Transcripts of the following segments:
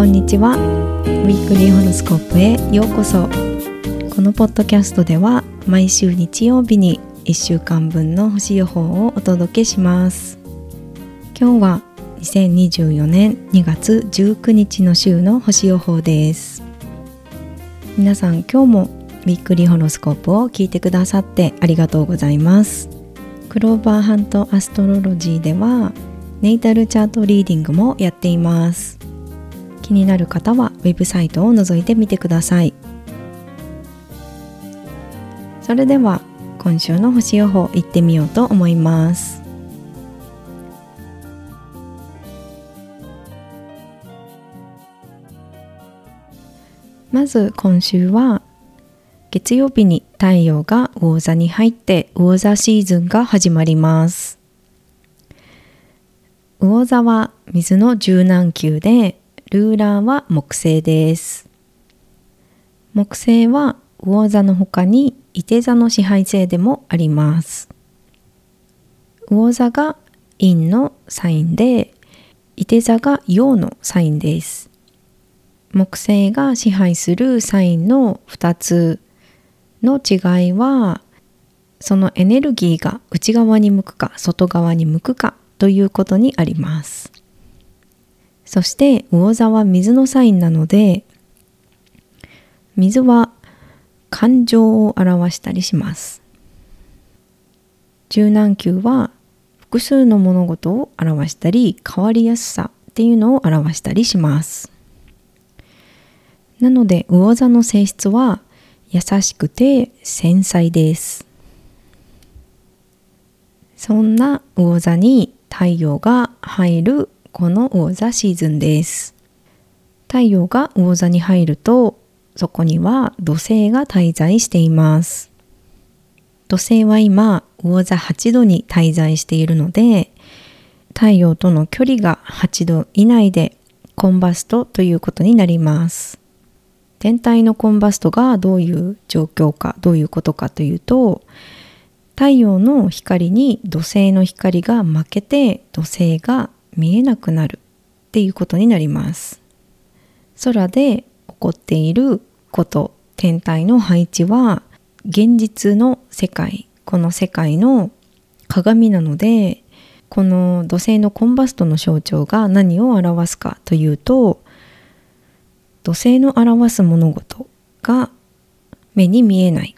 こんにちは。ウィークリーホロスコープへようこそ。このポッドキャストでは毎週日曜日に1週間分の星予報をお届けします。今日は2024年2月19日の週の星予報です。皆さん今日もウィークリーホロスコープを聞いてくださってありがとうございます。クローバーハントアストロロジーではネイタルチャートリーディングもやっています。気になる方はウェブサイトを覗いてみてください。それでは今週の星予報いってみようと思います。まず今週は月曜日に太陽が魚座に入って魚座シーズンが始まります。魚座は水の柔軟球でルーラーは木星です。木星は魚座の他に伊手座の支配星でもあります。魚座が陰のサインで伊手座が陽のサインです。木星が支配するサインの2つの違いはそのエネルギーが内側に向くか外側に向くかということにあります。そして魚座は水のサインなので水は感情を表したりします。柔軟球は複数の物事を表したり変わりやすさっていうのを表したりします。なので魚座の性質は優しくて繊細です。そんな魚座に太陽が入るこの魚座シーズンです。太陽が魚座に入るとそこには土星が滞在しています。土星は今魚座8度に滞在しているので太陽との距離が8度以内でコンバストということになります。天体のコンバストがどういう状況かどういうことかというと太陽の光に土星の光が負けて土星が見えなくなるっていうことになります。空で起こっていること天体の配置は現実の世界この世界の鏡なのでこの土星のコンバストの象徴が何を表すかというと土星の表す物事が目に見えない。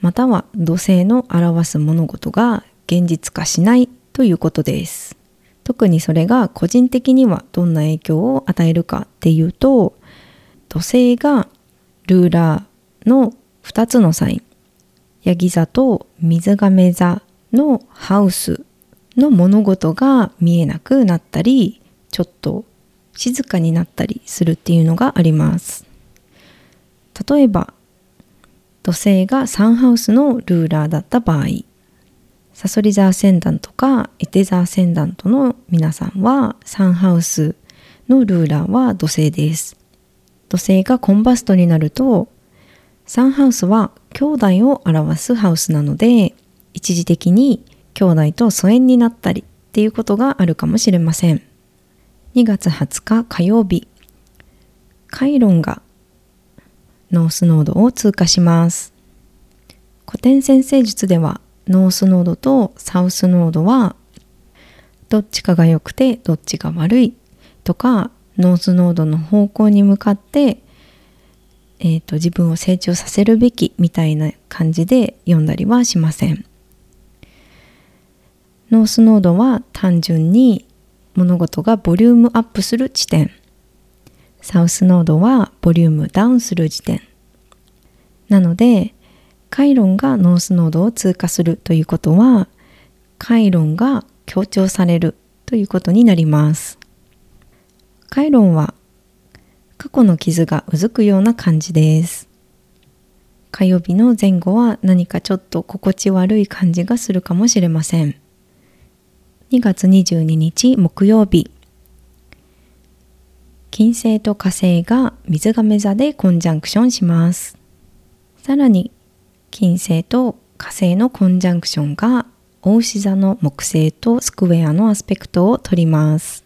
または土星の表す物事が現実化しないということです。特にそれが個人的にはどんな影響を与えるかっていうと土星がルーラーの2つのサイン。ヤギ座と水亀座のハウスの物事が見えなくなったりちょっと静かになったりするっていうのがあります。例えば土星がサンハウスのルーラーだった場合。サソリ座アセンダントかエテ座アセンダントの皆さんはサンハウスのルーラーは土星です。土星がコンバストになるとサンハウスは兄弟を表すハウスなので一時的に兄弟と疎遠になったりっていうことがあるかもしれません。2月20日火曜日。カイロンがノースノードを通過します。古典先生術ではノースノードとサウスノードはどっちかが良くてどっちが悪いとかノースノードの方向に向かって、えーと、自分を成長させるべきみたいな感じで読んだりはしません。ノースノードは単純に物事がボリュームアップする地点サウスノードはボリュームダウンする時点なのでカイロンがノースノードを通過するということはカイロンが強調されるということになります。カイロンは過去の傷がうずくような感じです。火曜日の前後は何かちょっと心地悪い感じがするかもしれません。2月22日木曜日。金星と火星が水亀座でコンジャンクションします。さらに金星と火星のコンジャンクションが大牛座の木星とスクエアのアスペクトを取ります。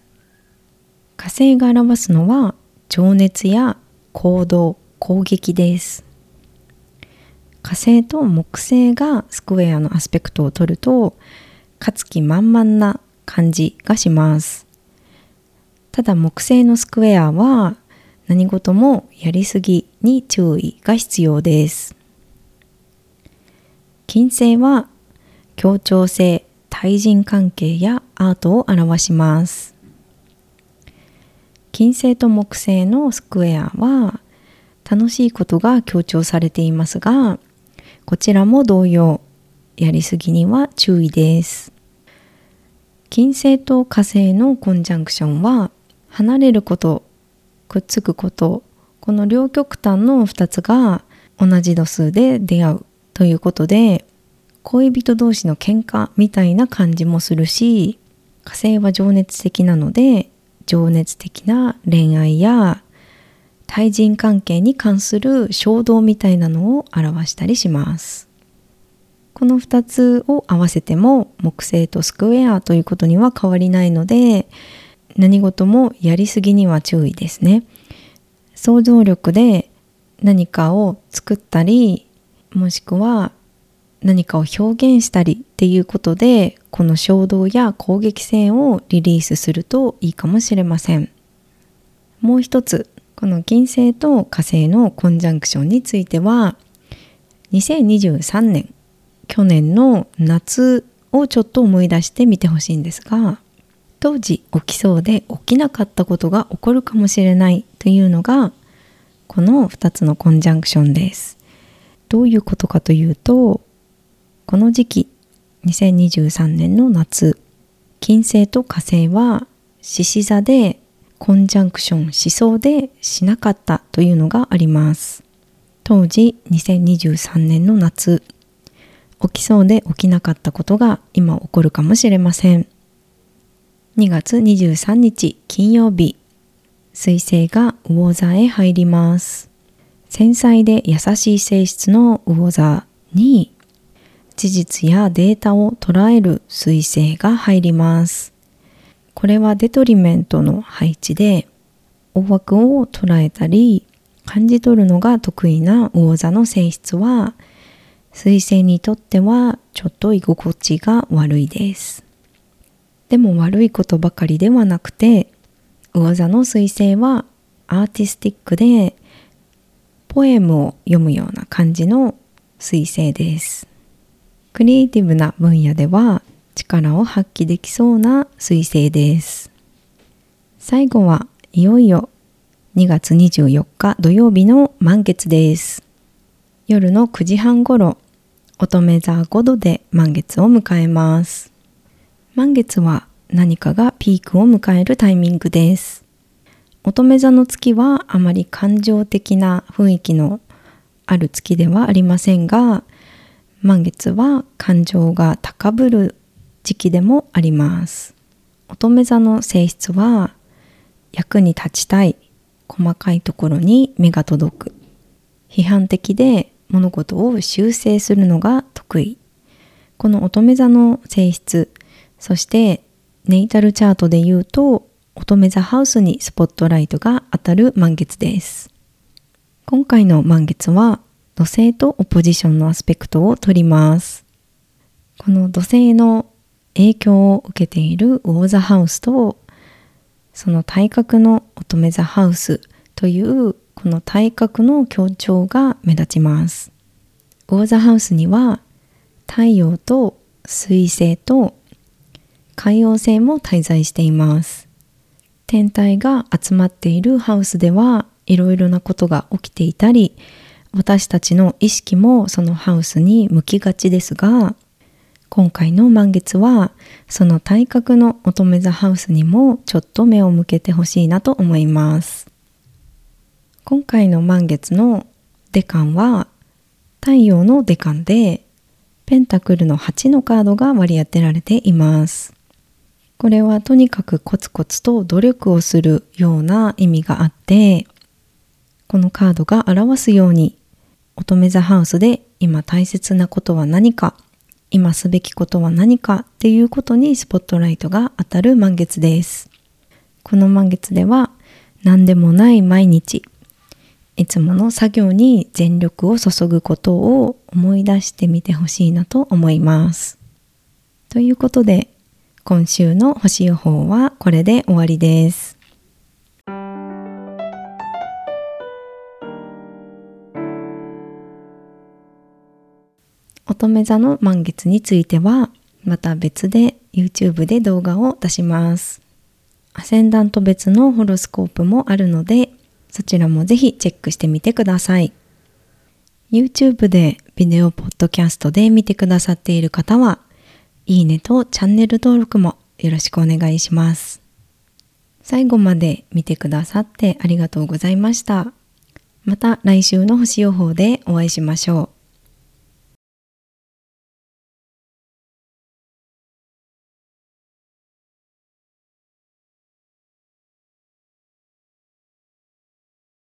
火星が表すのは情熱や行動、攻撃です。火星と木星がスクエアのアスペクトを取ると勝つ気満々な感じがします。ただ木星のスクエアは何事もやりすぎに注意が必要です。金星は協調性、対人関係やアートを表します。金星と木星のスクエアは楽しいことが強調されていますが、こちらも同様、やりすぎには注意です。金星と火星のコンジャンクションは離れること、くっつくこと、この両極端の2つが同じ度数で出会うということで恋人同士の喧嘩みたいな感じもするし火星は情熱的なので情熱的な恋愛や対人関係に関する衝動みたいなのを表したりします。この2つを合わせても木星とスクエアということには変わりないので何事もやりすぎには注意ですね。想像力で何かを作ったりもしくは何かを表現したりっていうことでこの衝動や攻撃性をリリースするといいかもしれません。もう一つこの金星と火星のコンジャンクションについては2023年去年の夏をちょっと思い出してみてほしいんですが当時起きそうで起きなかったことが起こるかもしれないというのがこの2つのコンジャンクションです。どういうことかというとこの時期2023年の夏金星と火星は獅子座でコンジャンクションしそうでしなかったというのがあります。当時2023年の夏起きそうで起きなかったことが今起こるかもしれません。2月23日金曜日水星が魚座へ入ります。繊細で優しい性質の魚座に事実やデータを捉える彗星が入ります。これはデトリメントの配置で大枠を捉えたり感じ取るのが得意な魚座の性質は彗星にとってはちょっと居心地が悪いです。でも悪いことばかりではなくて魚座の彗星はアーティスティックでポエムを読むような感じの彗星です。クリエイティブな分野では力を発揮できそうな彗星です。最後はいよいよ2月24日土曜日の満月です。夜の9時半頃、乙女座5度で満月を迎えます。満月は何かがピークを迎えるタイミングです。乙女座の月はあまり感情的な雰囲気のある月ではありませんが、満月は感情が高ぶる時期でもあります。乙女座の性質は役に立ちたい細かいところに目が届く。批判的で物事を修正するのが得意。この乙女座の性質そしてネイタルチャートで言うと乙女座ハウスにスポットライトが当たる満月です今回の満月は土星とオポジションのアスペクトを取ります。この土星の影響を受けている魚座ハウスとその体格の乙女座ハウスというこの体格の強調が目立ちます。魚座ハウスには太陽と水星と海洋星も滞在しています。天体が集まっているハウスではいろいろなことが起きていたり私たちの意識もそのハウスに向きがちですが今回の満月はその体格の乙女座ハウスにもちょっと目を向けてほしいなと思います。今回の満月のデカンは太陽のデカンでペンタクルの8のカードが割り当てられています。これはとにかくコツコツと努力をするような意味があってこのカードが表すように乙女座ハウスで今大切なことは何か今すべきことは何かっていうことにスポットライトが当たる満月ですこの満月では何でもない毎日いつもの作業に全力を注ぐことを思い出してみてほしいなと思います。ということで今週の星予報はこれで終わりです。乙女座の満月についてはまた別で YouTube で動画を出します。アセンダント別のホロスコープもあるのでそちらもぜひチェックしてみてください。YouTube でビデオポッドキャストで見てくださっている方は、いいねとチャンネル登録もよろしくお願いします。最後まで見てくださってありがとうございました。また来週の星予報でお会いしましょう。